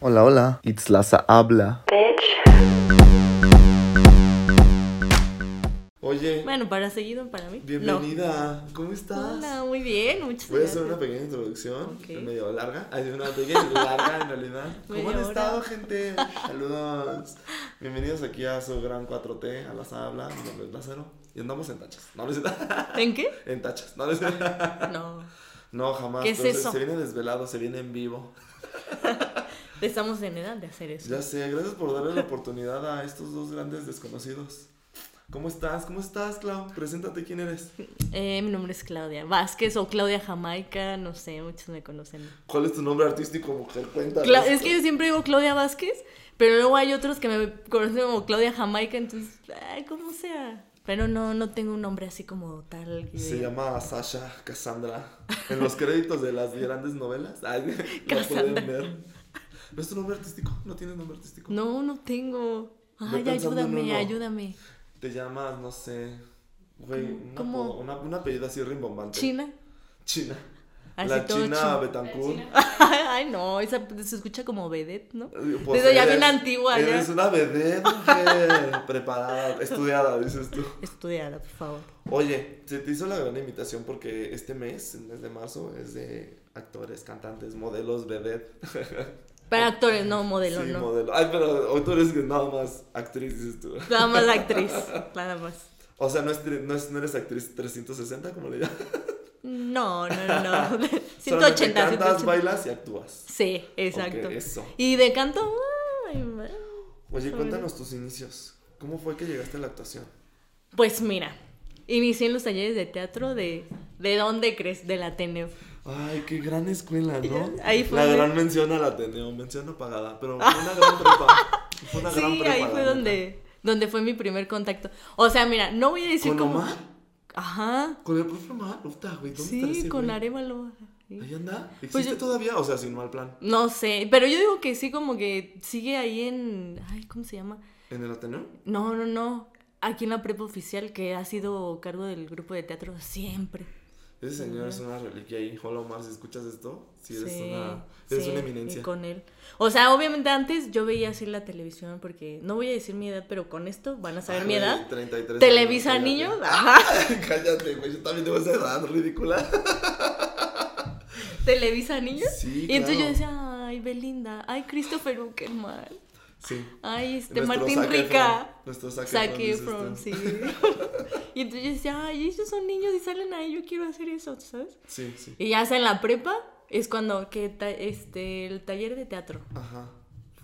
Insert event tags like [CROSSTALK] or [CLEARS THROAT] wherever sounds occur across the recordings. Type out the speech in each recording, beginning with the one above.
Hola, hola. Itzlaza habla. Oye, Bueno, para seguido, para mí. bienvenida. ¿Cómo estás? Hola, muy bien, muchas Voy a gracias. hacer una pequeña introducción, Ok. medio larga. Hay una pequeña [LAUGHS] larga en realidad. ¿Cómo han hora. estado, gente? [LAUGHS] Saludos. Bienvenidos aquí a su gran 4T, a la habla. Mi nombre es Lázaro. Y andamos en tachas. No, [LAUGHS] ¿En qué? En tachas. No, no No, No, jamás. ¿Qué es eso? Se viene desvelado, se viene en vivo. Estamos en edad de hacer eso. Ya sé, gracias por darle la oportunidad a estos dos grandes desconocidos. ¿Cómo estás? ¿Cómo estás, Clau? Preséntate quién eres. Eh, mi nombre es Claudia Vázquez o Claudia Jamaica, no sé, muchos me conocen. ¿Cuál es tu nombre artístico, mujer? Cuéntanos. Cla- es que yo siempre digo Claudia Vázquez, pero luego hay otros que me conocen como Claudia Jamaica, entonces, ay, como sea. Pero no, no tengo un nombre así como tal. que Se llama Sasha Cassandra. En los créditos de las grandes novelas. Ay, [LAUGHS] la pueden ver. ¿No es tu nombre artístico? ¿No tienes nombre artístico? No, no tengo. Ay, ayúdame, uno. ayúdame. Te llamas, no sé. Güey, un ¿Cómo? apodo- una, un apellido así rimbombante. China. China. Así la China chino. Betancourt. [LAUGHS] Ay, no, esa se escucha como vedette, ¿no? Pues Eso ya bien antigua, ya. Eres una vedette, mujer. [LAUGHS] Preparada, estudiada, dices tú. Estudiada, por favor. Oye, se te hizo la gran invitación porque este mes, el mes de marzo, es de actores, cantantes, modelos, vedette. [LAUGHS] Para actores, no modelo, sí, no. modelo. Ay, pero tú eres nada más actriz, dices tú. Nada más actriz, [LAUGHS] nada más. O sea, no, es, no, es- no eres actriz 360, como le llaman. No, no, no, no. [LAUGHS] Solamente [LAUGHS] 180, cantas, 180. bailas y actúas. Sí, exacto. Eso. Y de canto, ay, Oye, cuéntanos tus inicios. ¿Cómo fue que llegaste a la actuación? pues mira, inicié en los talleres de teatro de... ¿De dónde crees? Del Ateneo. Ay, qué gran escuela, ¿no? [LAUGHS] Ahí fue La gran mención al Ateneo, mención apagada, pero fue una gran [LAUGHS] prepa. Fue una gran Sí, prepa. ahí la fue donde, donde fue mi primer contacto. O sea, mira, no voy a decir ¿Con cómo... Omar? Ajá. ¿Con el profe Omar? Ufta, güey, ¿dónde está Sí, ese con güey? Arevalo. sí. ¿Ahí anda? ¿Existe Pues yo- todavía? O sea, sin mal plan. No sé, pero yo digo que sí, como que sigue ahí en. Ay, ¿cómo se llama? ¿En el Ateneo? No, no, no. Aquí en la prepa oficial, que ha sido cargo del grupo de teatro siempre. Ese señor es una reliquia ahí. Hola Omar, si escuchas esto, sí eres Sí, una eres sí, una eminencia. Y con él. O sea, obviamente antes yo veía así la televisión, porque no voy a decir mi edad, pero con esto van a saber mi Ay, edad. 33 Televisa años, niños. cállate. [LAUGHS] Ajá. Cállate, güey, yo también tengo esa edad ridícula. [LAUGHS] Televisa niños. Sí, y entonces yo decía, ay, Belinda, ay, Christopher Uckerman, Sí. ay, este, Nuestro Martín Zac Rica. Efron, Nuestro Zac Zac Efron, dices Efron, tú. sí. [LAUGHS] y entonces yo decía, ay, ellos son niños y salen ahí, yo quiero hacer eso, ¿sabes? Sí, sí. Y ya sea en la prepa, es cuando, que este, el taller de teatro. Ajá.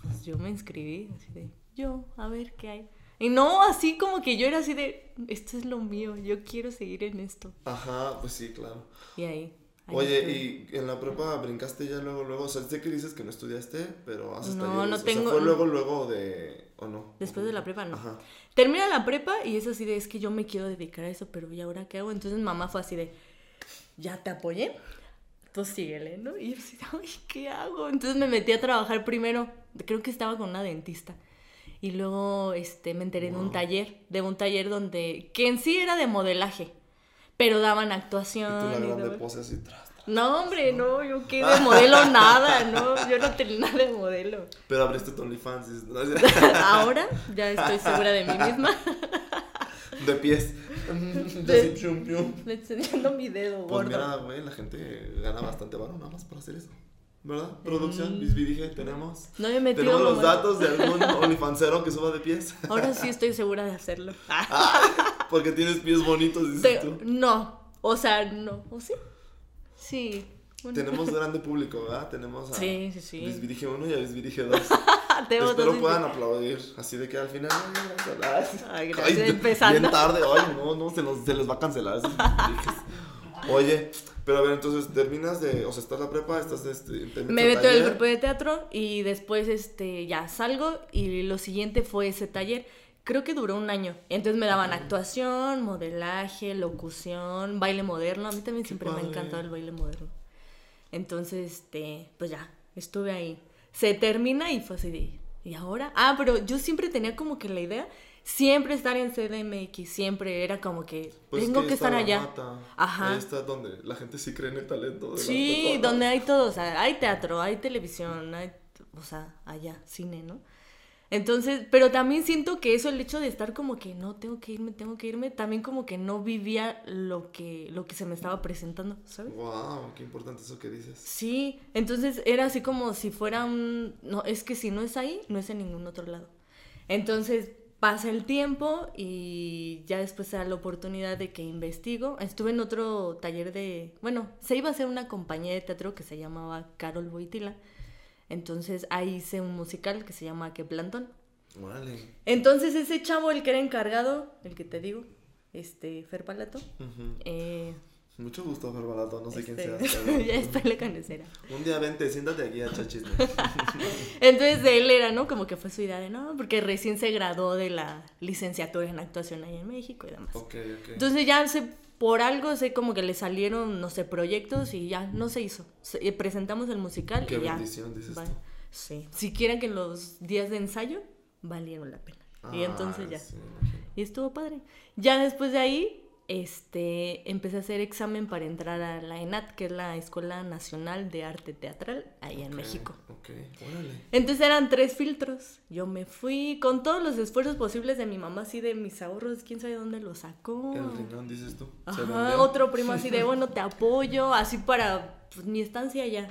Pues yo me inscribí, así de, yo, a ver qué hay. Y no, así como que yo era así de, esto es lo mío, yo quiero seguir en esto. Ajá, pues sí, claro. Y ahí. Ahí Oye, y en la prepa brincaste ya luego, luego, o sea, sé que dices que no estudiaste, pero haces No, talleres, no o sea, tengo- fue luego, luego de, ¿o no? Después de la prepa, no. Ajá. Termina la prepa y es así de, es que yo me quiero dedicar a eso, pero ¿y ahora qué hago? Entonces mamá fue así de, ya te apoyé, tú síguele, ¿no? Y yo así, ay, ¿qué hago? Entonces me metí a trabajar primero, creo que estaba con una dentista. Y luego este, me enteré de un taller, de un taller donde, que en sí era de modelaje, pero daban Y actuación. tú la y grande daban- pose así tras, tras. No, hombre, no, yo qué de [LAUGHS] modelo nada, no, yo no tenía nada de modelo. Pero abriste tu OnlyFans, ¿no? [LAUGHS] Ahora ya [LAUGHS] estoy segura de mí misma. de pies. De- enseñando mi dedo Pues gordo. mira, güey, la gente gana bastante varo nada más por hacer eso. ¿Verdad? Mm. Producción, dije, tenemos. No me metido Tenemos los datos de algún OnlyFansero que suba de pies. Ahora sí estoy segura de hacerlo. Porque tienes pies bonitos, dices Te- tú. no, o sea, no. ¿O sí? Sí. bueno. Tenemos [LAUGHS] grande público, ¿verdad? Tenemos a Sí, sí, sí. Bisbirige 1 y a Bisbirige 2. [LAUGHS] Tengo Espero dos- puedan aplaudir. Así de que al final. Ay, gracias. Ay, gracias, empezando. Bien tarde. Ay, no, no, se, se les va a cancelar esos. Oye, pero a ver, entonces terminas de. O sea, estás la prepa, estás. Este, te Me meto en el grupo de teatro y después este ya salgo y lo siguiente fue ese taller. Creo que duró un año. Entonces me daban actuación, modelaje, locución, baile moderno. A mí también siempre me ha encantado el baile moderno. Entonces, este, pues ya, estuve ahí. Se termina y fue así de, ¿y ahora? Ah, pero yo siempre tenía como que la idea, siempre estar en CDMX, siempre era como que Pues tengo que, estar allá. Mata. Ajá. Ahí está donde la gente sí cree en el talento. de Sí, donde hay todo, o sea, hay teatro, hay televisión, hay o sea, allá, cine, ¿no? Entonces, pero también siento que eso, el hecho de estar como que no, tengo que irme, tengo que irme, también como que no vivía lo que, lo que se me estaba presentando, ¿sabes? Wow, qué importante eso que dices. Sí, entonces era así como si fuera un, no, es que si no es ahí, no es en ningún otro lado. Entonces pasa el tiempo y ya después se da la oportunidad de que investigo. Estuve en otro taller de, bueno, se iba a hacer una compañía de teatro que se llamaba Carol Boitila. Entonces ahí hice un musical que se llama Que Plantón. Vale. Entonces ese chavo, el que era encargado, el que te digo, este, Fer Palato, eh, Mucho gusto, Fer Barato, no sé quién este, seas. [LAUGHS] pero- ya está la canecera. Un día vente, siéntate aquí a echar chisme. [LAUGHS] Entonces él era, ¿no? Como que fue su idea de, no, porque recién se graduó de la licenciatura en actuación ahí en México y demás. ok, ok. Entonces ya sé, por algo sé como que le salieron, no sé, proyectos y ya no se hizo. Se- eh, presentamos el musical Qué y ya. bendición, dices tú. Sí. Si quieren que los días de ensayo valieron la pena. y Ah, entonces ya. sí. Y estuvo padre. Ya después de ahí, este, empecé a hacer examen para entrar a la ENAT, que es la Escuela Nacional de Arte Teatral, allá en México. Ok, órale. Entonces eran tres filtros. Yo me fui con todos los esfuerzos posibles de mi mamá, así de mis ahorros, quién sabe dónde los sacó. El riñón, dices tú. ¿Se Ajá, otro primo así de, [LAUGHS] bueno, te apoyo, así para pues, mi estancia allá.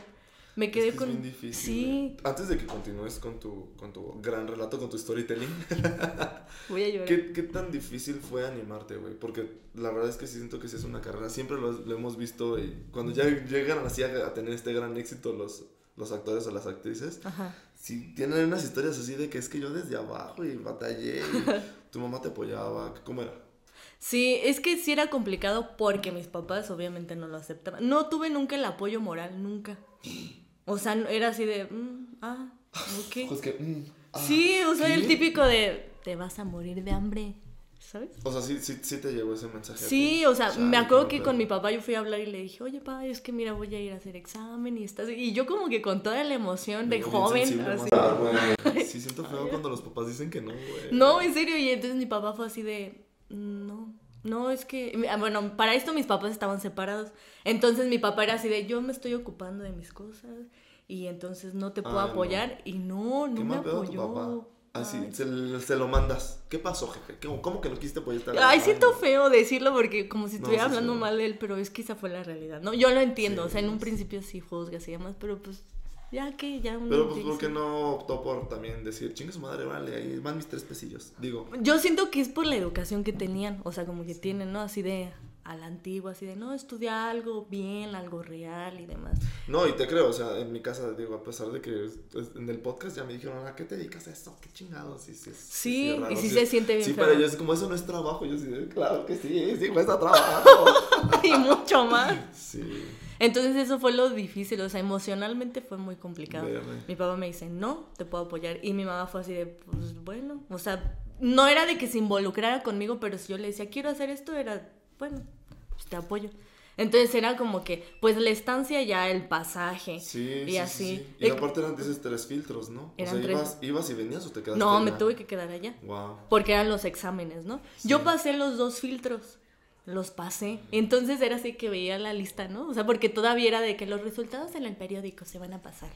Me Es quedé que es con... bien difícil. sí. Antes de que continúes con tu, con tu gran relato, con tu storytelling, [LAUGHS] voy a llorar. ¿qué, qué tan difícil fue animarte, güey? Porque la verdad es que sí siento que sí es una carrera. Siempre lo, lo hemos visto y cuando ya llegan así a, a tener este gran éxito los, los actores o las actrices, Ajá. sí tienen unas historias así de que es que yo desde abajo y batallé y [LAUGHS] tu mamá te apoyaba. ¿Cómo era? Sí, es que sí era complicado porque mis papás obviamente no lo aceptaban. No tuve nunca el apoyo moral, nunca. [GASPS] O sea, era así de, mm, ah, ok. [LAUGHS] Pues que... mm, ah, Sí, o sea, el típico de, te vas a morir de hambre, ¿sabes? O sea, sí, sí, sí te llegó ese mensaje. Sí, o sea, Chale, me acuerdo que con mi papá yo fui a hablar y le dije, oye, papá, es que mira, voy a ir a hacer examen y estás... Y yo como que con toda la emoción de joven, sensible, así... [LAUGHS] Ah, güey. Sí, siento feo cuando los papás dicen que no, güey. No, en serio, y entonces mi papá fue así de, no, no, es que, ah, bueno, para esto mis papás estaban separados, entonces mi papá era así de, yo me estoy ocupando de mis cosas y entonces no te puedo Ah, no. apoyar y no, no Qué me pedo tu apoyó. papá. Así, Ay. se, lo mandas. ¿Qué pasó, jefe? ¿Cómo, cómo que no quisiste apoyar Ay, siento no. feo decirlo porque como si No, estuviera sí, hablando mal de él, pero es que esa fue la realidad, ¿no? Yo lo entiendo, Sí, o sea, en un sí. principio sí juzgas y demás, pero pues ya que ya uno Pero pues, ¿por qué no optó por también decir, chingue su madre, vale, ahí van mis tres pesillos? Digo, Yo siento que es por la educación que tenían, o sea, como que tienen, ¿no? Así de a la antigua, así de, no, estudia algo bien, algo real y demás. no, y te creo, o sea, en mi casa, digo, a pesar de que en el podcast ya me dijeron, ¿a qué te dedicas a esto? ¿Qué chingados? Sí, sí, Sí, y sí se siente bien Sí, pero yo es como, eso no es trabajo. Yo sí, claro que sí, sí, cuesta trabajo. [LAUGHS] y mucho más. sí, Entonces eso fue lo difícil, o sea, emocionalmente fue muy complicado. Mi papá me dice, no, te puedo apoyar. Y mi mamá fue así de, pues bueno, o sea, no era de que se involucrara conmigo, pero si yo le decía, quiero hacer esto, era, bueno, pues te apoyo. Entonces era como que, pues la estancia ya, el pasaje. sí, y sí, así. sí, sí. Y Eh, aparte eran, dices, tres filtros, ¿no? O sea, tres. ibas, ibas y venías o te quedaste No, me tuve que quedar allá. Wow. Porque eran los exámenes, ¿no? Yo pasé los dos filtros. Los pasé. Entonces era así que veía la lista, ¿no? O sea, porque todavía era de que los resultados en el periódico se van a pasar.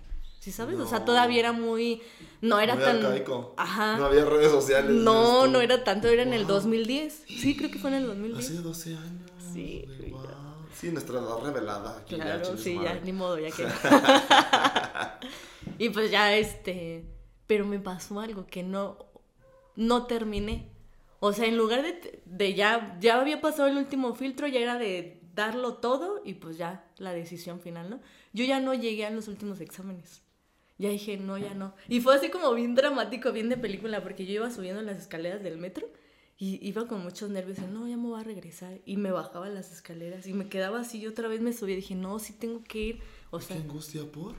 ¿Sí sabes? O sea, todavía era muy. No era Muy tan. arcaico. Ajá. No había redes sociales. No, no era tanto, era en el Wow. 2010. Sí, creo que fue en el 2010. Hace 12 años. Sí, sí, wow. ya. Sí, nuestra edad revelada. Aquí Claro, sí, ya, ni modo, ya que. [LAUGHS] y pues ya este. Pero me pasó algo que no. No terminé. O sea, en lugar de, de ya. Ya había pasado el último filtro, ya era de darlo todo y pues ya la decisión final, ¿no? Yo ya no llegué a los últimos exámenes. Ya dije, no, ya no. Y fue así como bien dramático, bien de película, porque yo iba subiendo las escaleras del metro y iba con muchos nervios no, ya me voy a regresar. Y me bajaba las escaleras y me quedaba así y otra vez me subía y dije, no, sí tengo que ir. O ¿Qué sea, angustia por?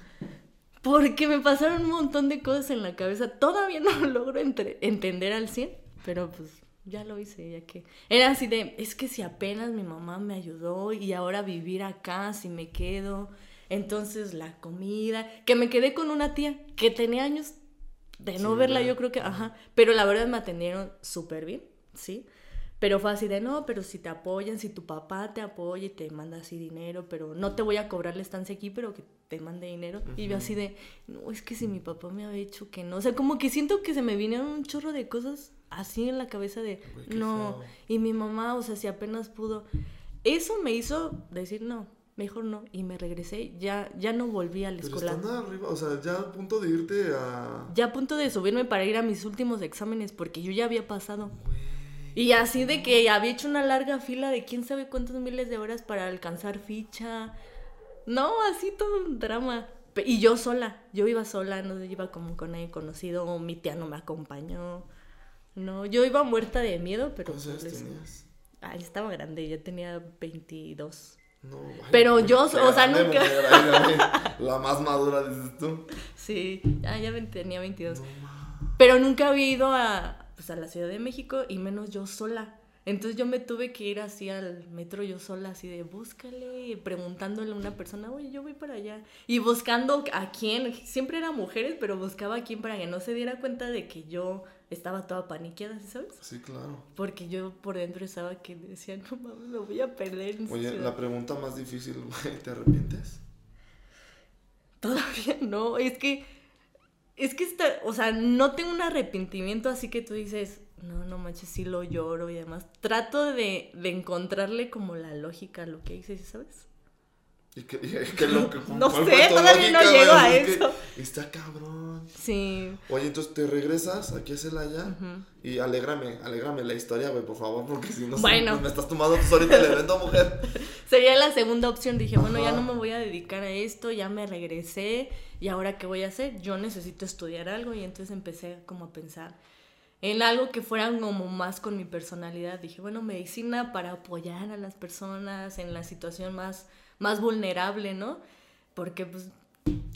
porque me pasaron un montón de cosas en la cabeza. Todavía [LAUGHS] no lo logro entre- entender al 100, pero pues ya lo hice, ya que... Era así de, es que si apenas mi mamá me ayudó y ahora vivir acá, si me quedo, entonces la comida, que me quedé con una tía que tenía años de no Sí, verla, ¿verdad? yo creo que, ajá, pero la verdad me atendieron súper bien, ¿sí? Pero fue así de, no, pero si te apoyan, si tu papá te apoya y te manda así dinero, pero no te voy a cobrar la estancia aquí, pero que te mande dinero. Y yo así de, no, es que si mi papá me había dicho que no. O sea, como que siento que se me vinieron un chorro de cosas así en la cabeza de, no. feo. Y mi mamá, o sea, si apenas pudo. Eso me hizo decir, no, mejor no. Y me regresé, ya, ya no volví a la Pero escuela. estando arriba, o sea, ya a punto de irte a. Ya a punto de subirme para ir a mis últimos exámenes, porque yo ya había pasado. Y así de que había hecho una larga fila de quién sabe cuántos miles de horas para alcanzar ficha. No, así todo un drama. Y yo sola, yo iba sola, no iba como con nadie conocido, mi tía no me acompañó. No, yo iba muerta de miedo, pero... ¿Cuántos años tenías? Ay, estaba grande, ya tenía 22. No, Pero yo, [LAUGHS] o sea, nunca- mujer. La más madura, dices tú. Sí, ah, ya tenía 22. No. Pero nunca había ido a, pues, a la Ciudad de México y menos yo sola. Entonces yo me tuve que ir así al metro yo sola, así de búscale, preguntándole a una persona, oye, yo voy para allá. Y buscando a quién, siempre eran mujeres, pero buscaba a quién para que no se diera cuenta de que yo estaba toda paniqueada, ¿sí ¿sabes? Sí, claro. Porque yo por dentro estaba que decía, no mames, me voy a perder. Oye, ciudad". la pregunta más difícil, güey, ¿te arrepientes? Todavía [LAUGHS] no, es que, es que está, o sea, no tengo un arrepentimiento así que tú dices, no, no manches, sí lo lloro y demás. Trato de, de encontrarle como la lógica a lo que hice, ¿sabes? ¿Y qué, y qué [LAUGHS] lo que, No sé, todavía no llego a Es que eso. Está cabrón. Sí. Oye, entonces te regresas aquí a Celaya Ujú. y alégrame, alégrame la historia, güey, por favor, porque si no se- Bueno. pues me estás tomando tú ahorita el evento, mujer. [LAUGHS] Sería la segunda opción. Dije, bueno, ya no me voy a dedicar a esto, ya me regresé. ¿Y ahora qué voy a hacer? Yo necesito estudiar algo. Y entonces empecé como a pensar en algo que fuera como más con mi personalidad. Dije, bueno, medicina para apoyar a las personas en la situación más, más vulnerable, ¿no? Porque pues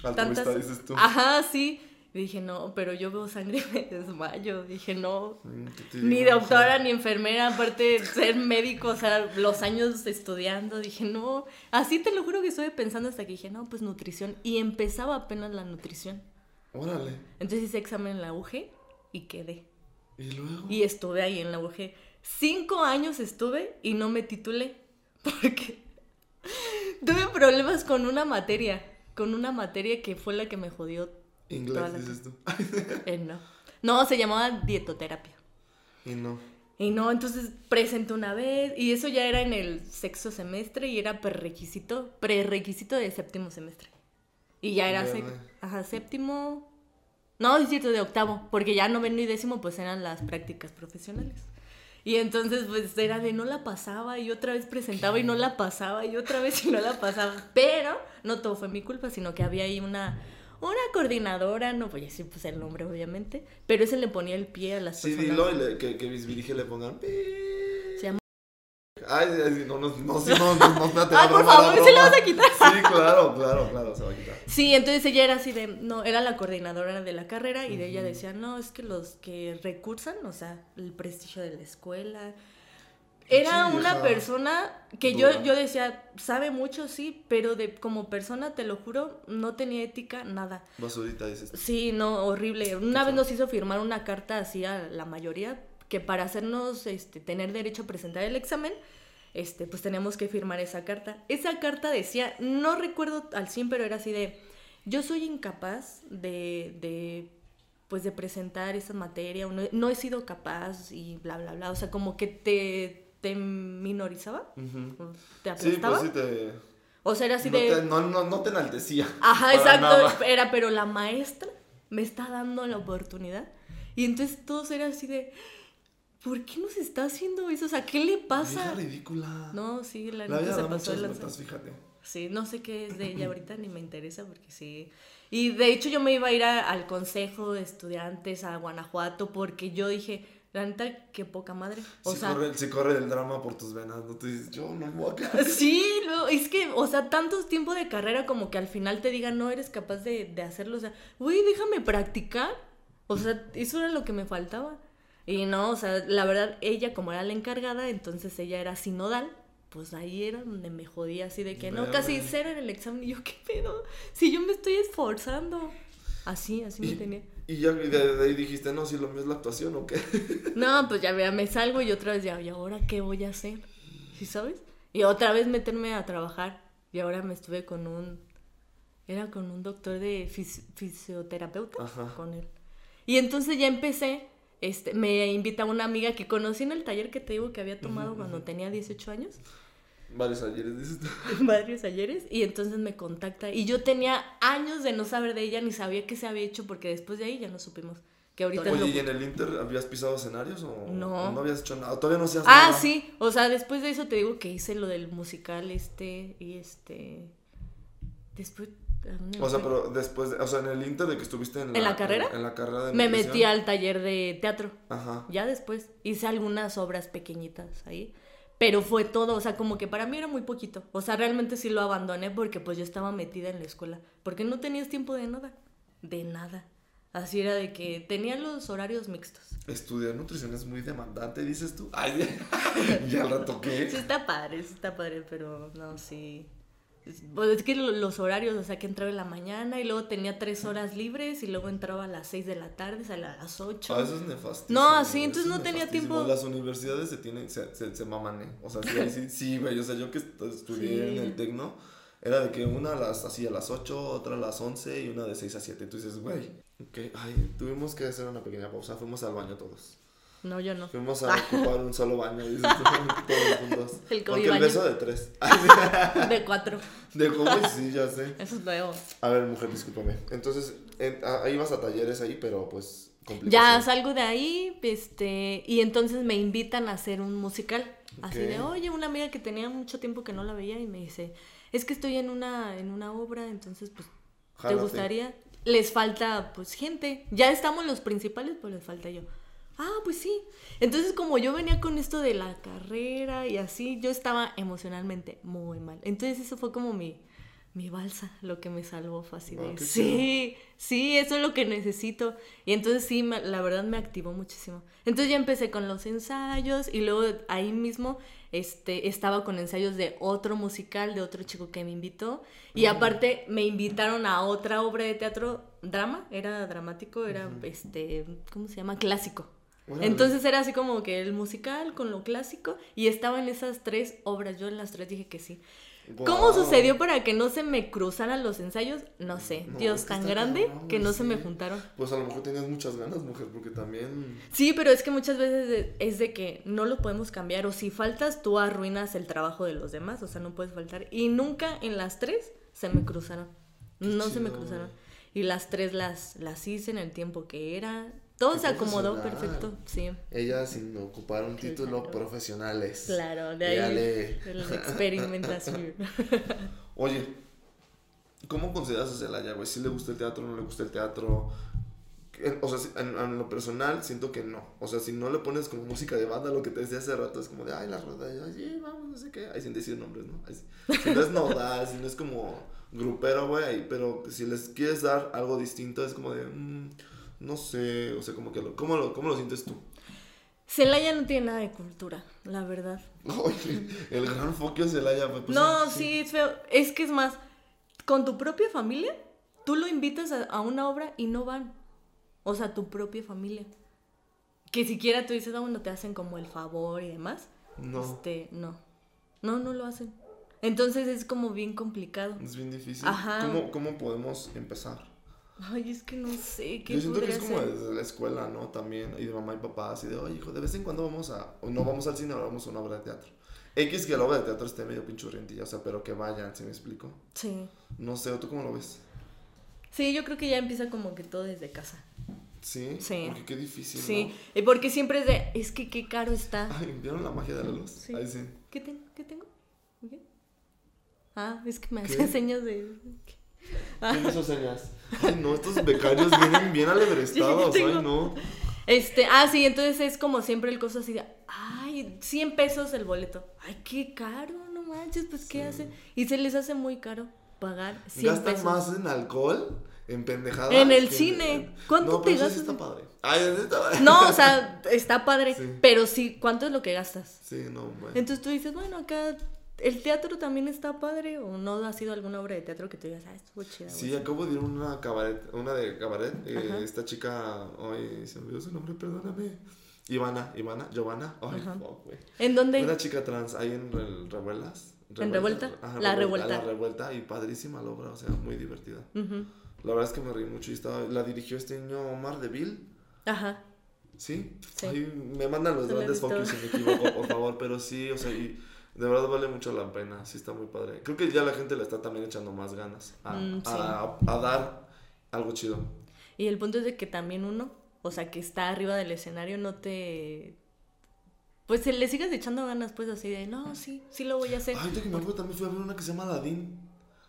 Altruista, tantas... dices tú. Ajá, sí. Y dije, no, pero yo veo sangre y [LAUGHS] me desmayo. Dije, no, Mm, ¿qué te ni doctora ni enfermera, aparte de ser médico, o sea, los años estudiando, dije, no, así te lo juro que estuve pensando hasta que dije, no, pues nutrición, y empezaba apenas la nutrición. Órale. Entonces hice examen en la UG y quedé. ¿Y luego? Y estuve ahí en la UG. Cinco años estuve y no me titulé, [LAUGHS] porque tuve problemas con una materia, con una materia que fue la que me jodió. Inglés, dices tú. [LAUGHS] Eh, no. no, se llamaba dietoterapia. y no. Y no, entonces presenté una vez y eso ya era en el sexto semestre y era prerequisito, prerequisito de séptimo semestre. Y ya era sec- ajá, séptimo, no, es cierto, de octavo, porque ya noveno y décimo pues eran las prácticas profesionales. Y entonces pues era de no la pasaba y otra vez presentaba y no la pasaba y otra vez y no la pasaba. Pero no todo fue mi culpa, sino que había ahí una, una coordinadora, no voy a decir pues el nombre obviamente, pero ese le ponía el pie a las Sí, personas. dilo y le- que, que mis le pongan. Ay, ay, no, no, no, sí, no, no, no, [LAUGHS] Ay, la por favor, ¿se la broma. vas a quitar? Sí, claro, claro, claro, se va a quitar. Sí, entonces ella era así de, no, era la coordinadora de la carrera y de ella decía, no, es que los que recursan, o sea, el prestigio de la escuela. Era Sí, una persona que yo, Dura. yo decía, sabe mucho, sí, pero de como persona, te lo juro, no tenía ética, nada. Basurita, dices. Sí, no, horrible. Una vez nos hizo firmar una carta así a la mayoría que para hacernos este, tener derecho a presentar el examen, este, pues teníamos que firmar esa carta. Esa carta decía, no recuerdo al 100, pero era así de, yo soy incapaz de, de pues de presentar esa materia, no, no he sido capaz y bla, bla, bla. O sea, como que te, te minorizaba, te Sí, aplastaba. pues sí te. O sea, era así no, de... te no, no, no te enaltecía. Ajá, exacto. nada. Era, pero la maestra me está dando la oportunidad. Y entonces todos eran así de, ¿por qué nos está haciendo eso? O sea, ¿qué le pasa? Vieja ridícula. No, sí, la, La neta se pasó de vueltas, fíjate. Sí, no sé qué es de ella [CLEARS THROAT] ahorita, ni me interesa porque sí. Y de hecho yo me iba a ir a- al consejo de estudiantes a Guanajuato porque yo dije, la neta, qué poca madre. O sea, corre, si corre el drama por tus venas, no te dices, yo no voy a. [LAUGHS] Sí, no, es que, o sea, tantos tiempos de carrera como que al final te digan, no eres capaz de, de hacerlo. O sea, güey, déjame practicar. O sea, eso era lo que me faltaba. Y no, o sea, la verdad, ella como era la encargada, entonces ella era sinodal. Pues ahí era donde me jodía así de que no, casi cero en el examen. Y yo, ¿qué pedo? Si yo me estoy esforzando. Así, así me tenía. Y ya de, de ahí dijiste, no, si lo mío es la actuación o qué. [LAUGHS] No, pues ya vea, me salgo y otra vez ya, ¿y ahora qué voy a hacer? ¿Sí sabes? Y otra vez meterme a trabajar. Y ahora me estuve con un. Era con un doctor de fis- fisioterapeuta. Ajá. Con él. Y entonces ya empecé. Este, me invita una amiga que conocí en el taller que te digo que había tomado Ujú, cuando ujú. tenía 18 años. Varios ayeres, dices tú. [LAUGHS] varios ayeres y entonces me contacta y yo tenía años de no saber de ella ni sabía qué se había hecho porque después de ahí ya no supimos que ahorita Oye, lo- ¿y en el Inter habías pisado escenarios o No. no habías hecho nada? ¿Todavía no hacías ah nada? sí o sea después de eso te digo que hice lo del musical este y este después ¿a dónde me O sea, pero después, de- o sea, en el Inter de que estuviste en la, ¿En la carrera? En, la carrera de me nutrición. metí al taller de teatro Ajá. ya después hice algunas obras pequeñitas ahí pero fue todo, o sea, como que para mí era muy poquito. O sea, realmente sí lo abandoné porque pues yo estaba metida en la escuela. Porque no tenías tiempo de nada. De nada. Así era de que tenía los horarios mixtos. Estudiar nutrición es muy demandante, dices tú. Ay, [LAUGHS] ya al rato qué. Sí está padre, sí está padre, pero no, sí. Es- Pues es que lo- los horarios, o sea, que entraba en la mañana y luego tenía tres horas libres y luego entraba a las seis de la tarde, salía a las ocho. Ah, eso es nefasto. No, sí, entonces no tenía tiempo. Las universidades se tienen, se, se, se maman, ¿eh? O sea, sí, sí, [LAUGHS] sí, güey. O sea, yo que est- estudié Sí. en el Tecno, era de que una a las, así a las 8, otra a las 11 y una de 6 a 7. Entonces, güey, ok, ay, tuvimos que hacer una pequeña pausa. Fuimos al baño todos. No, yo no. Fuimos a ocupar un solo baño, dices [LAUGHS] todos juntos. [LAUGHS] El Porque el beso de tres. [LAUGHS] De cuatro. De cómo sí, ya sé. Eso es nuevo. A ver, mujer, discúlpame. Entonces, en- a- ahí vas a talleres ahí, pero pues Ya salgo de ahí, este, y entonces me invitan a hacer un musical. Así de, oye, una amiga que tenía mucho tiempo que no la veía y me dice, es que estoy en una, en una obra, entonces pues, ¿te Jálate. gustaría? Les falta pues gente. Ya estamos los principales, pues les falta yo. Ah, pues sí. Entonces como yo venía con esto de la carrera y así, yo estaba emocionalmente muy mal. Entonces eso fue como mi, mi balsa, lo que me salvó de, Ah, sí, sí, eso es lo que necesito. Y entonces sí, la verdad me activó muchísimo. Entonces ya empecé con los ensayos y luego ahí mismo este, estaba con ensayos de otro musical, de otro chico que me invitó. Y aparte me invitaron a otra obra de teatro, drama, era dramático, era, este, ¿cómo se llama? Clásico. Entonces era así como que el musical con lo clásico y estaba en esas tres obras. Yo en las tres dije que sí. ¿Cómo sucedió para que no se me cruzaran los ensayos? No sé. No, Dios es que tan grande cabrón, que no se me juntaron. Pues a lo mejor tenías muchas ganas, mujer, porque también. Sí, pero es que muchas veces es de que no lo podemos cambiar. O si faltas, tú arruinas el trabajo de los demás. O sea, no puedes faltar. Y nunca en las tres se me cruzaron. Qué no se me cruzaron. Y las tres las, las hice en el tiempo que era. Todo se acomodó perfecto. Sí. Ella sin ocupar un título Claro. profesionales. Claro, de ahí Dale. de la [LAUGHS] experimentación. [LAUGHS] Oye, ¿cómo consideras a Celaya, güey? ¿Si le gusta el teatro no le gusta el teatro? O sea, en, en lo personal siento que no. O sea, si no le pones como música de banda, lo que te decía hace rato es como de, ay, la roda, ay, vamos, no sé qué. Ay, sin decir nombres, ¿no? Ay, si no es nodal, [LAUGHS] si no es como grupero, güey, ahí, pero si les quieres dar algo distinto, es como de, mm, no sé, o sea, como que lo, ¿cómo lo, cómo lo sientes tú? Celaya no tiene nada de cultura, la verdad. [LAUGHS] Oye, el gran foco Celaya, güey. pues no, sí, es feo. Es que es más, con tu propia familia, tú lo invitas a, a una obra y no van. O sea, tu propia familia. Que siquiera tú dices, ah, bueno, te hacen como el favor y demás. No. Este, no. No, no lo hacen. Entonces es como bien complicado. Es bien difícil. Ajá. ¿Cómo, ¿Cómo podemos empezar? Ay, es que no sé qué Yo siento que es como desde la escuela, ¿no? También, y de mamá y papá, así de, oye, hijo, de vez en cuando vamos a, no vamos al cine, ahora vamos a una obra de teatro. X que la obra de teatro esté medio pinchurrientilla, o sea, pero que vayan, ¿sí me explico? Sí. No sé, ¿o ¿tú cómo lo ves? Sí, yo creo que ya empieza como que todo desde casa. ¿Sí? Sí. Porque qué difícil, Sí, y porque siempre es de, es que qué caro está. ¿no? Ay, ¿vieron la magia de la luz? Sí. Ahí sí. ¿Qué tengo? ¿Qué tengo? ¿Qué? Ah, es que me hacen señas de... ¿Quién hizo señas? Ay, no, estos becarios vienen bien [LAUGHS] alebrestados, tengo- ay, no. Este, ah, sí, entonces es como siempre el costo así de, ay, 100 pesos el boleto. Ay, qué caro, no manches, pues ¿qué Sí. hacen? Y se les hace muy caro pagar 100 Gastan pesos. más en alcohol, en pendejadas. En el cine. ¿Cuánto no, te pero eso sí gastas está en- padre. Ay, eso está padre. No, o sea, está padre, [LAUGHS] Sí. pero sí, ¿cuánto es lo que gastas? Sí, no, bueno. Entonces tú dices, bueno, acá ¿El teatro también está padre o no ha sido alguna obra de teatro que tú digas, ah, estuvo chida? Sí, güey"? acabo de ir a una cabaret, una de cabaret. eh, esta chica, ay, se me olvidó su nombre, perdóname. Ivana, Ivana, Giovanna. Ay, fuck, güey. ¿En dónde? Una chica trans ahí en el Revuelas. ¿En Revuelta? Ajá, La Revuelta. La Revuelta y padrísima la obra, o sea, muy divertida. La verdad es que me reí mucho y estaba, la dirigió este niño Omar Deville. Ajá. ¿Sí? Sí. Ahí me mandan los grandes focus si me equivoco, por favor, pero sí, o sea, y de verdad vale mucho la pena, sí está muy padre. Creo que ya la gente le está también echando más ganas a, Mm, sí. a- a dar algo chido. Y el punto es de que también uno, o sea, que está arriba del escenario, no te... Pues se le sigas echando ganas, pues así de, no, sí, sí lo voy a hacer. Ahorita que me acuerdo también fui a ver una que se llama Aladdin.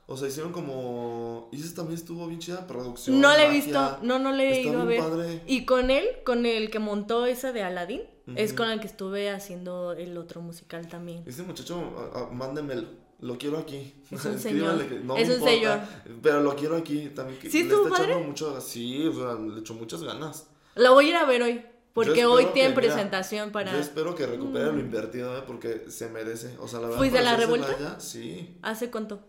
O sea, hicieron como... Y esa también estuvo bien chida, producción, no le he visto, no, no le he ido a ver. padre. Y con él, con el que montó esa de Aladdin, es con el que estuve haciendo el otro musical también. Ese muchacho, a- a- mándemelo. Lo quiero aquí. Es un [LAUGHS] señor. que no Es me un importa, señor. Pero lo quiero aquí también. Que ¿Sí estuvo está echando padre? mucho. Sí, o sea, le echó muchas ganas. La voy a ir a ver hoy, porque hoy tienen presentación para... Mm. Yo espero que recupere lo invertido, ¿eh? porque se merece. O sea, la verdad. ¿Fuiste a la revuelta? Sí. ¿Hace cuánto?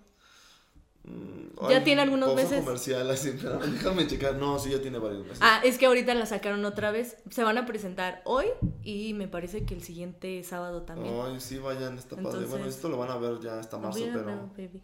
Mm, Ya tiene algunos meses. comercial, así, pero [LAUGHS] déjame checar. No, sí, ya tiene varios meses. Ah, es que ahorita la sacaron otra vez. Se van a presentar hoy y me parece que el siguiente sábado también. Ay, sí, vayan, está padre. Bueno, Entonces- esto lo van a ver ya hasta marzo, pero. no, baby.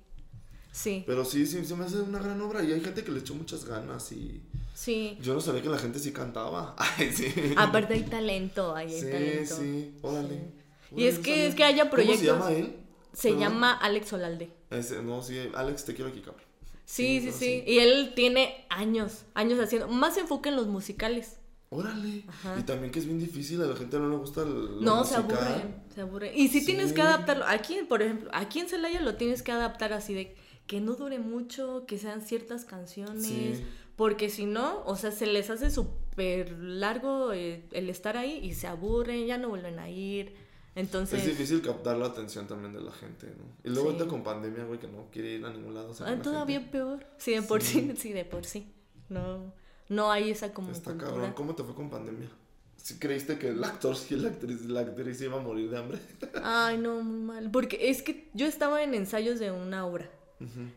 Sí, Pero sí, sí, se me hace una gran obra y hay gente que le echó muchas ganas y sí. yo no sabía que la gente sí cantaba. [LAUGHS] Ay, sí. Aparte hay talento, ahí hay Sí, talento. sí, órale. Y es que- es que haya ¿Cómo se proyectos- llama él? Se Perdón. llama Alex Olalde. Ese, no, sí, Alex, te quiero aquí, cabrón. Sí, Sí, sí. Y él tiene años, años haciendo. Más enfoca en los musicales. Órale. Ajá. Y también que es bien difícil, a la gente no le gusta el. No, se aburren, se aburren. Y si tienes Sí. que adaptarlo, aquí, por ejemplo, aquí en Celaya lo tienes que adaptar así de que no dure mucho, que sean ciertas canciones, Sí. porque si no, o sea, se les hace súper largo eh, el estar ahí y se aburren, ya no vuelven a ir. Entonces, Es difícil captar la atención también de la gente, ¿no? Y luego Sí. ahorita con pandemia, güey, que no quiere ir a ningún lado. o sea, ah, todavía gente. peor. Sí, de por sí. Sí. sí, de por sí. No, no hay esa como Está cultura. cabrón. ¿Cómo te fue con pandemia? ¿Sí creíste que el actor y la actriz, la actriz iba a morir de hambre? [LAUGHS] Ay, no, muy mal. Porque es que yo estaba en ensayos de una obra.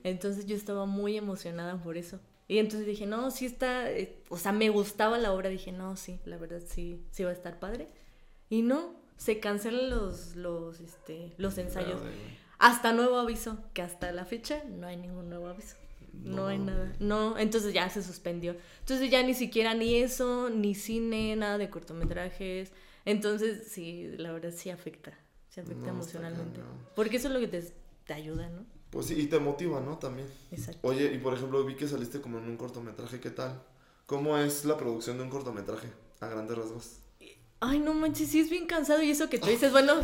Entonces yo estaba muy emocionada por eso. Y entonces dije, no, sí está, eh, o sea, me gustaba la obra, dije, no, sí, la verdad sí, sí va a estar padre. Y no, se cancelan los, los, este, los ensayos. Hasta nuevo aviso, que hasta la fecha no hay ningún nuevo aviso. No, hay nada. No, entonces ya se suspendió. Entonces ya ni siquiera ni eso, ni cine, nada de cortometrajes. Entonces sí, la verdad sí afecta. Se afecta No, emocionalmente. Porque eso es lo que te, te ayuda, ¿no? Pues sí, y te motiva, ¿no? También. Exacto. Oye, y por ejemplo, vi que saliste como en un cortometraje, ¿qué tal? ¿Cómo es la producción de un cortometraje? A grandes rasgos. Ay, no manches, sí es bien cansado y eso que tú dices, bueno,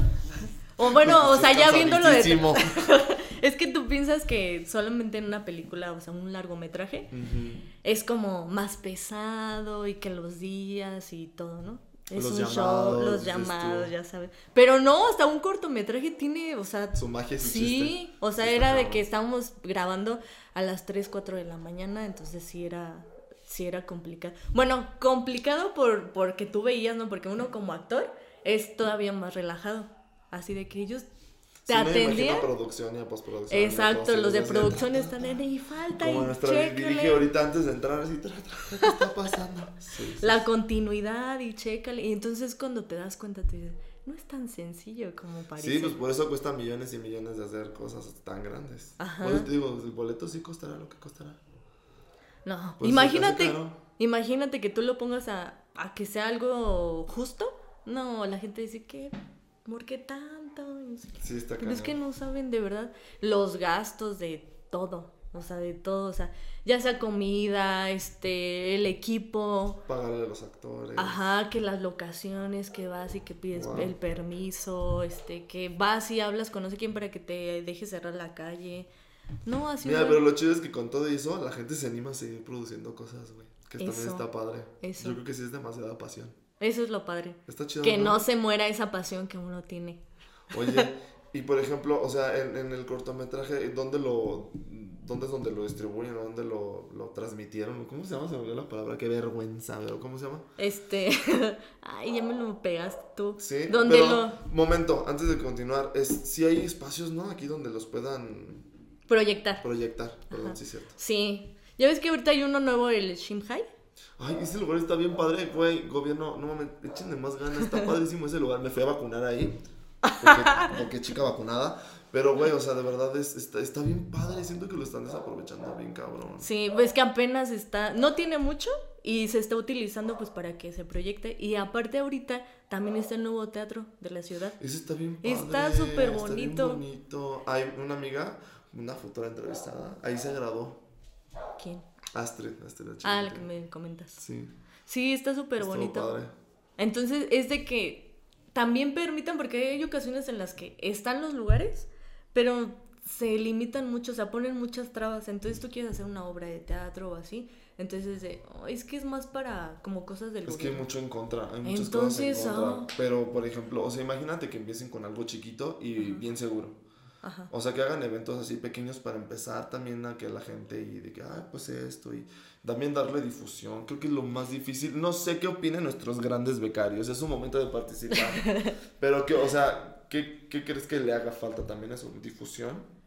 o [LAUGHS] bueno, o sea, ya viéndolo de... [LAUGHS] [LAUGHS] Es que tú piensas que solamente en una película, o sea, un largometraje, Ujú. es como más pesado y que los días y todo, ¿no? Es Los un show, los llamados, ya sabes. Pero no, hasta un cortometraje tiene, o sea, Su magia su sí, chiste. o sea, era de que estábamos grabando a las 3, 4 de la mañana, entonces sí era, sí era complicado. Bueno, complicado por, porque tú veías, ¿no? Porque uno como actor es todavía más relajado. Así de que ellos te Sí, me atendían. a producción y postproducción. Exacto, los de producción están en y falta Como y nuestra dirige ahorita antes de entrar así, tra, tra, ¿qué está pasando? [LAUGHS] Sí, sí, La continuidad y chécale. Y entonces cuando te das cuenta te dices, no es tan sencillo como parece. Sí, pues por eso cuesta millones y millones de hacer cosas tan grandes. Ajá. Por eso te digo, el boleto sí costará lo que costará. No, Pues, imagínate, imagínate que tú lo pongas a, a que sea algo justo. No, la gente dice que, ¿por qué tanto? Sí, está Pero es que no saben de verdad los gastos de todo. O sea, de todo. O sea, ya sea comida, este, el equipo. Pagarle a los actores. Ajá, que las locaciones, que vas y que pides Wow. el permiso, este, que vas y hablas con no sé quién para que te deje cerrar la calle. No, así Mira, pero lo chido es que con todo eso, la gente se anima a seguir produciendo cosas, güey. Que también está padre. eso. Yo creo que sí es demasiada pasión. Eso es lo padre. Está chido. Que no se muera esa pasión que uno tiene. Oye, [LAUGHS] Y por ejemplo, o sea, en, en el cortometraje, ¿dónde lo, dónde es donde lo distribuyen? ¿Dónde lo, lo transmitieron? ¿Cómo se llama? Se me olvidó la palabra, qué vergüenza, pero ¿cómo se llama? Este. [LAUGHS] Ay, ya me lo pegaste tú. Sí, ¿Dónde pero, lo momento, antes de continuar, es si hay espacios, ¿no? Aquí donde los puedan proyectar? proyectar, perdón, Ajá. sí cierto. Sí. ¿Ya ves que ahorita hay uno nuevo, el Shimhai? Ay, ese lugar está bien padre, güey, gobierno, no mames, échenle más ganas, está padrísimo ese lugar, me fui a vacunar ahí, porque, [LAUGHS] porque chica vacunada, pero güey, o sea, de verdad es, está, está bien padre, siento que lo están desaprovechando bien cabrón. Sí, ves que apenas está. No tiene mucho y se está utilizando pues para que se proyecte. Y aparte, ahorita también está el nuevo teatro de la ciudad. Ese está bien padre. Está súper bien bonito. bonito. Hay una amiga, una futura entrevistada, ahí se graduó, ¿Quién? Astrid, Astrid la Ah, la que me comentas. Sí, Sí, está súper bonito. padre. Entonces es de que también permitan, porque hay ocasiones en las que están los lugares, pero se limitan mucho, o sea, ponen muchas trabas. Entonces tú quieres hacer una obra de teatro o así, entonces es de, "Oh, es que es más para como cosas del Es que hay gobierno". mucho en contra, hay muchas Entonces, cosas en contra. ah. Pero, por ejemplo, o sea, imagínate que empiecen con algo chiquito y bien seguro. Ajá. O sea, que hagan eventos así pequeños para empezar también a que la gente y de que, ah, pues esto y también darle difusión. Creo que es lo más difícil. No sé qué opinen nuestros grandes becarios, es su momento de participar. [LAUGHS] Pero que, o sea, ¿qué, qué crees que le haga falta también eso? ¿Difusión?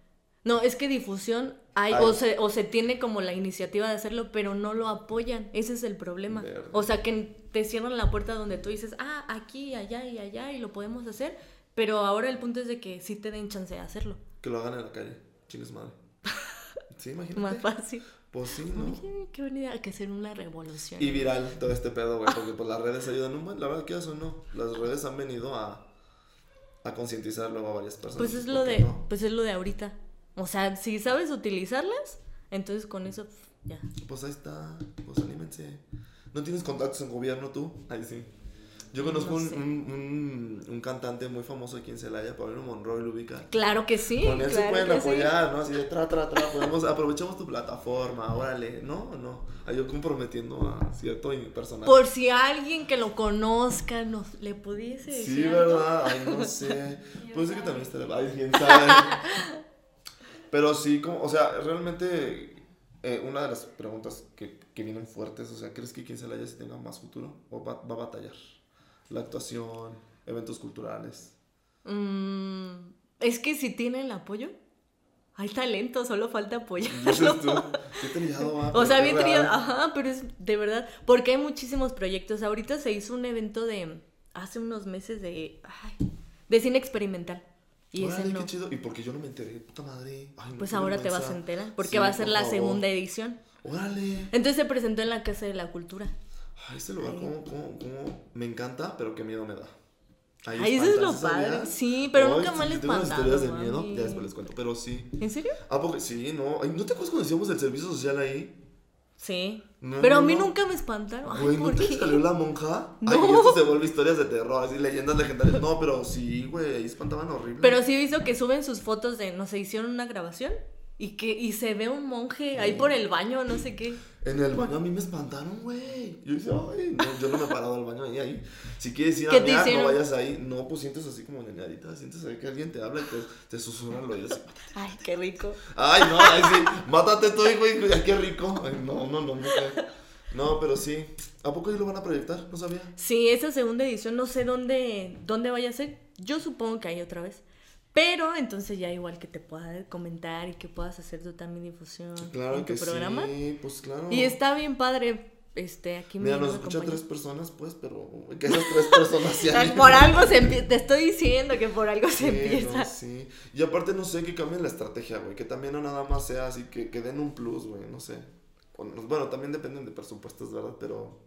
No, es que difusión hay, Hay. O, se, o se tiene como la iniciativa de hacerlo, pero no lo apoyan. Ese es el problema. Verde. O sea, que te cierran la puerta donde tú dices, ah, aquí, allá y allá, y lo podemos hacer. Pero ahora el punto es de que sí te den chance de hacerlo. Que lo hagan en la calle. Chingues madre. [LAUGHS] Sí, imagínate. Más fácil. Pues sí, ¿no? Oye, qué buena idea, que hacer una revolución. Y viral todo este pedo, güey, porque pues las [LAUGHS] redes ayudan un buen, la verdad que eso no, las redes han venido a, a concientizar luego a varias personas. Pues es ¿por lo de, no? pues es lo de ahorita. O sea, si sabes utilizarlas, entonces con eso ya. Pues ahí está, pues anímense. ¿No tienes contactos en gobierno tú? Ahí sí. Yo conozco No un, sé. un, un, un cantante muy famoso aquí en Celaya, Pablo Monroy, lo ubica. Claro que sí. Con él se pueden sí. apoyar, ¿no? Así de tra, tra, tra, podemos, aprovechamos tu plataforma, órale, ¿no? ¿O no? Ahí yo comprometiendo a cierto personaje. Por si alguien que lo conozca nos le pudiese Sí, decir. ¿verdad? Ay, no [LAUGHS] sé. Puede ser que también esté. Ay, quién sabe. [LAUGHS] Pero sí, como, o sea, realmente eh, una de las preguntas que, que vienen fuertes, o sea, ¿crees que quien se la haya si tenga más futuro o va, va a batallar? La actuación, eventos culturales. Mm, es que si tiene el apoyo, hay talento, solo falta Dices apoyarlo. tú, qué trillado, va, [LAUGHS] O sea, bien trillado, ajá, pero es de verdad, porque hay muchísimos proyectos. Ahorita se hizo un evento de, hace unos meses de, ay, de cine experimental. Y ese Órale, no. qué chido. ¿Y por qué yo no me enteré? Puta madre. Ay, no, Pues ahora te vas a enterar, porque Sí, va a ser por la favor. segunda edición. Órale. Entonces se presentó en la Casa de la Cultura. Ay, este lugar, ¿cómo, cómo, cómo? Me encanta, pero qué miedo me da. Ahí Ay, eso es lo padre. Sí, pero Ay, nunca sí, me han tengo espantado, historias de miedo, mami. ya después les cuento, pero sí. ¿En serio? Ah, porque sí, no. Ay, ¿No te acuerdas cuando hacíamos el servicio social ahí? Sí. No, pero no, a mí no. nunca me espantaron. Ay, Güey, ¿no ¿por te salió la monja? [LAUGHS] No. Ay, esto se vuelve historias de terror, así leyendas legendarias. No, pero sí, güey, ahí espantaban horrible. Pero sí he visto que suben sus fotos de, no sé, hicieron una grabación y que y se ve un monje ahí por el baño, no sé qué. En el baño a mí me espantaron, güey. Yo decía, ay, no, yo no me he parado al baño ahí, ahí. Si quieres ir a ¿Qué te mear, no vayas ahí. No, pues sientes así como ñañadita, sientes ahí que alguien te habla y te, te susurra al oído así. Ay, qué rico. Ay, no, ay, sí, mátate tú, güey, ay, qué rico. Ay, no, no, no, no. No, pero sí. ¿A poco ahí lo van a proyectar? No sabía. Sí, esa segunda edición no sé dónde dónde vaya a ser. Yo supongo que hay otra vez. Pero entonces ya igual que te pueda comentar y que puedas hacer tú también difusión Claro en tu que programa. sí, pues claro. Y está bien padre. Este, aquí Mira, nos escuchan tres personas, pues, pero que esas tres personas se [LAUGHS] animen. Por algo se empieza. Te estoy diciendo que por algo se Sí, empieza. no, sí. Y aparte no sé que cambien la estrategia, güey. Que también no nada más sea así, que, que den un plus, güey. No sé. Bueno, también dependen de presupuestos, ¿verdad? Pero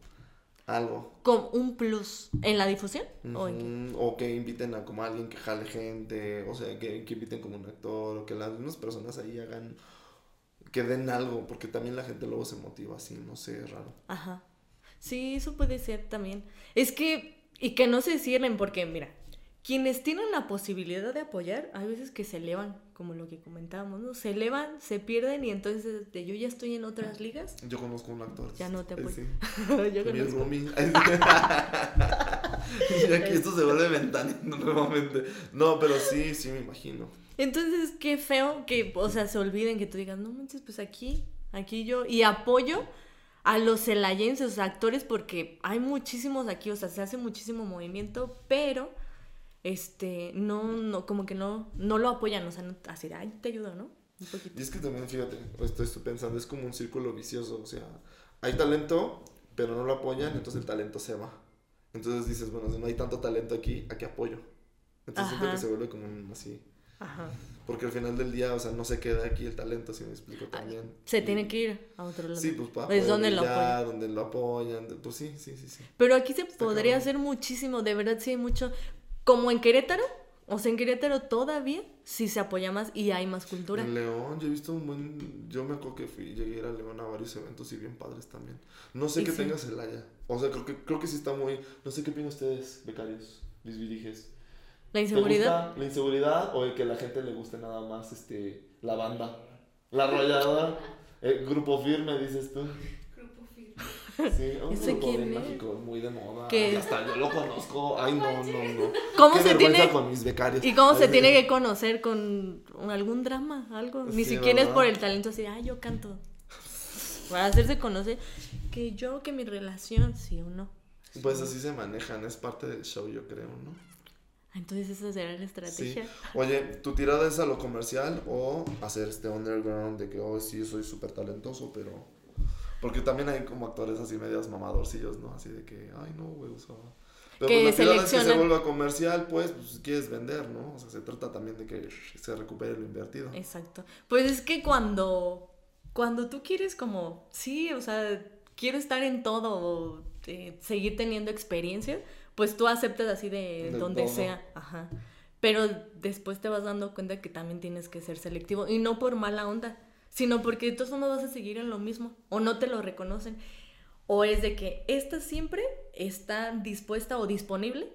algo. Con un plus en la difusión. ¿O en que inviten a como alguien que jale gente. O sea, que, que inviten como un actor. O que las mismas personas ahí hagan. Que den algo. Porque también la gente luego se motiva así. No sé, es raro. Ajá. Sí, eso puede ser también. Es que, y que no se cierren, porque mira, quienes tienen la posibilidad de apoyar, hay veces que se elevan, como lo que comentábamos, ¿no? Se elevan, se pierden y entonces de yo ya estoy en otras ligas. Yo conozco un actor. Ya no te Ay, apoyo. sí. [LAUGHS] yo Mi conozco. Ay, [LAUGHS] y aquí esto se vuelve ventaneando [LAUGHS] nuevamente. No, pero sí, sí me imagino. Entonces, qué feo que, o sea, se olviden que tú digas, no manches, pues aquí, aquí yo. Y apoyo a los celayenses, actores, porque hay muchísimos aquí, o sea, se hace muchísimo movimiento, pero este, no, no, como que no, no lo apoyan, o sea, no, así de, ay, te ayudo, ¿no? Un poquito. Y es que también, fíjate, estoy, estoy pensando, es como un círculo vicioso, o sea, hay talento, pero no lo apoyan, entonces el talento se va. Entonces dices, bueno, si no hay tanto talento aquí, ¿a qué apoyo? Entonces siento que se vuelve como un así. Ajá. Porque al final del día, o sea, no se queda aquí el talento, si me explico también. Se Y- tiene que ir a otro lado. Sí, pues para Es poder donde lo apoyan. donde lo apoyan, pues sí, sí, sí, sí. Pero aquí se Está podría cabrón. hacer muchísimo, de verdad sí hay mucho. Como en Querétaro, o sea, en Querétaro todavía sí se apoya más y hay más cultura. En León, yo he visto un buen. Yo me acuerdo que fui, llegué a ir a León a varios eventos y bien padres también. No sé qué sí. tenga Celaya. O sea, creo que, creo que sí está muy. No sé qué opinan ustedes, becarios, Viriges. La ¿Te inseguridad. la inseguridad o el que a la gente le guste nada más este, la banda? La rayada. El grupo firme, dices tú. Sí, un [LAUGHS] ¿Ese grupo bien mágico, muy de moda. ¿Qué? Hasta yo lo conozco. Ay, no, no, no. ¿Cómo Qué se tiene- con mis becarios. ¿Y cómo se tiene que conocer con algún drama? Algo. Ni Sí, siquiera es por el talento así, ah, yo canto. Para hacerse conocer que yo, que mi relación, sí o no. Pues así se manejan, es parte del show, yo creo, ¿no? Entonces esa será la Sí. estrategia. Oye, ¿tu tirada es a lo comercial o hacer este underground de que, oh, sí, soy súper talentoso, pero... Porque también hay como actores así medios mamadorcillos, ¿no? Así de que, ay, no, güey, sea... Pero Que pues, la es que se vuelva comercial, pues, pues, quieres vender, ¿no? O sea, se trata también de que se recupere lo invertido. Exacto. Pues es que cuando, cuando tú quieres como, sí, o sea, quiero estar en todo, eh, seguir teniendo experiencia, pues tú aceptas así de De donde todo. sea. Ajá. Pero después te vas dando cuenta que también tienes que ser selectivo. Y no por mala onda, sino porque de todos modos vas a seguir en lo mismo. O no te lo reconocen. O es de que esta siempre está dispuesta o disponible,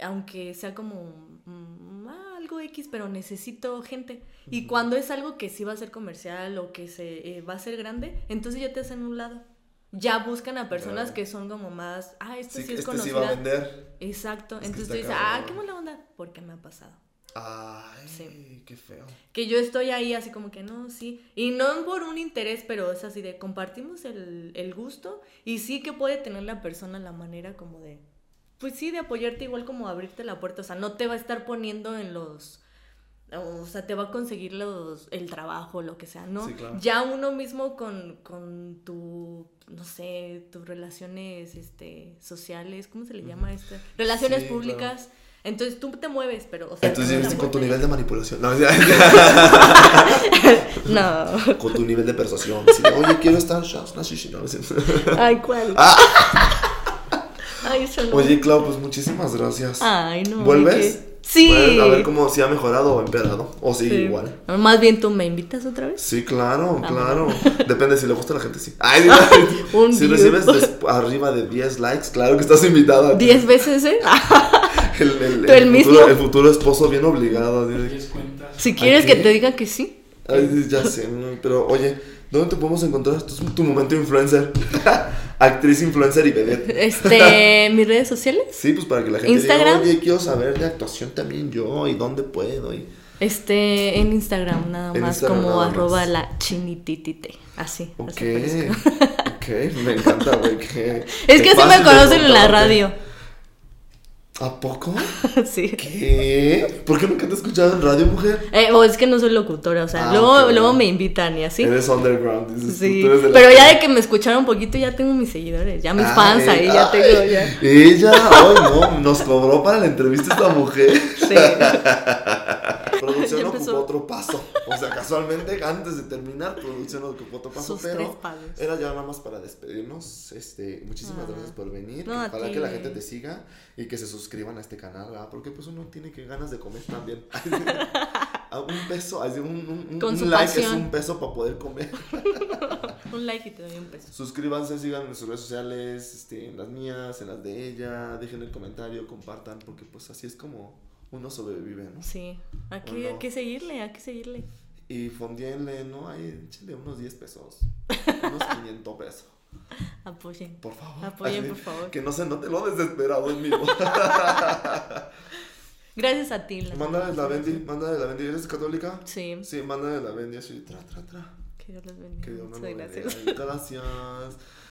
aunque sea como mm, ah, algo X, pero necesito gente. Y cuando es algo que sí va a ser comercial o que se eh, va a ser grande, entonces ya te hacen un lado. Ya buscan a personas que son como más, ah, esto Sí, sí es este sí va a vender. Exacto. Es Entonces tú dices, ah, qué mala onda, porque me ha pasado. Ay, Sí. qué feo. Que yo estoy ahí así como que no, sí. Y no por un interés, pero es así de compartimos el, el gusto y sí que puede tener la persona la manera como de, pues sí, de apoyarte igual como abrirte la puerta. O sea, no te va a estar poniendo en los... O sea, te va a conseguir los, el trabajo, lo que sea, ¿no? Sí, claro. Ya uno mismo con, con tu, no sé, tus relaciones este, sociales, ¿cómo se le llama esto? Relaciones Sí, públicas. Entonces tú te mueves, pero... O sea, Entonces con tu nivel de manipulación. No, [LAUGHS] No. con tu nivel de persuasión. Oye, quiero estar. Ay, ¿cuál? Ay, eso no. Oye, Clau, pues muchísimas gracias. Ay, no. ¿Vuelves? Sí. Bueno, a ver cómo si ha mejorado o empeorado. O sigue Sí. igual. Más bien tú me invitas otra vez. Sí, claro, Ah. claro. [LAUGHS] Depende si le gusta a la gente, sí. [LAUGHS] Ay, Un si recibes arriba de 10 likes, claro que estás invitada. Diez veces, ¿eh? [LAUGHS] El, el, ¿Tú el futuro, mismo? el futuro esposo bien obligado. Si quieres que te diga que sí. Ay, ya sé, pero oye, ¿dónde te podemos encontrar? Esto es tu momento influencer. [LAUGHS] Actriz, influencer y vedette. Este, [LAUGHS] mis redes sociales. Sí, pues para que la gente Instagram. diga, oye, quiero saber de actuación también yo y dónde puedo. Y... Este, en Instagram nada En más, Instagram como nada más. arroba la chinititite. Así. Ok, así ok, me encanta, güey. que Es que así me conocen en la radio. ¿A poco? [LAUGHS] sí. ¿Qué? ¿Por qué nunca te he escuchado en radio, mujer? Eh, o es que no soy locutora, o sea, Ah, luego, luego me invitan y así. Eres underground, dices Sí, tú eres de la- pero ya de que me escucharon un poquito ya tengo mis seguidores, ya mis Ay, fans ahí, ya tengo ya. Ella, ay no, nos cobró para la entrevista esta mujer. Sí. [LAUGHS] Producción [LAUGHS] ocupó otro paso. O sea, casualmente, antes de terminar, producción ocupó otro paso, Sus pero era ya nada más para despedirnos. Este, muchísimas Ah. gracias por venir. No, Ojalá que la gente te siga y que se suscriban a este canal, ¿verdad? Porque pues uno tiene que ganas de comer también. [LAUGHS] Un peso, así un, un, un- Con un su like es pasión. un peso para poder comer. [LAUGHS] Un like y te doy un peso. Suscríbanse, sigan en sus redes sociales, este, en las mías, en las de ella, dejen el comentario, compartan, porque pues así es como uno sobrevive, ¿no? Sí, hay que seguirle, hay que seguirle. Y fondienle, ¿no? Ahí, échenle unos 10 pesos, [LAUGHS] unos 500 pesos. Apoyen. Por favor. Apoyen, Así, por favor. Que no se note lo desesperado en vivo. [LAUGHS] Gracias a ti. mándale la. Bendy, mándale la Bendy. ¿Eres católica? Sí. Sí, mándale la Bendy así, tra, tra, tra. Que Dios los bendiga. Que Dios nos Muchas lo gracias. Gracias. [LAUGHS]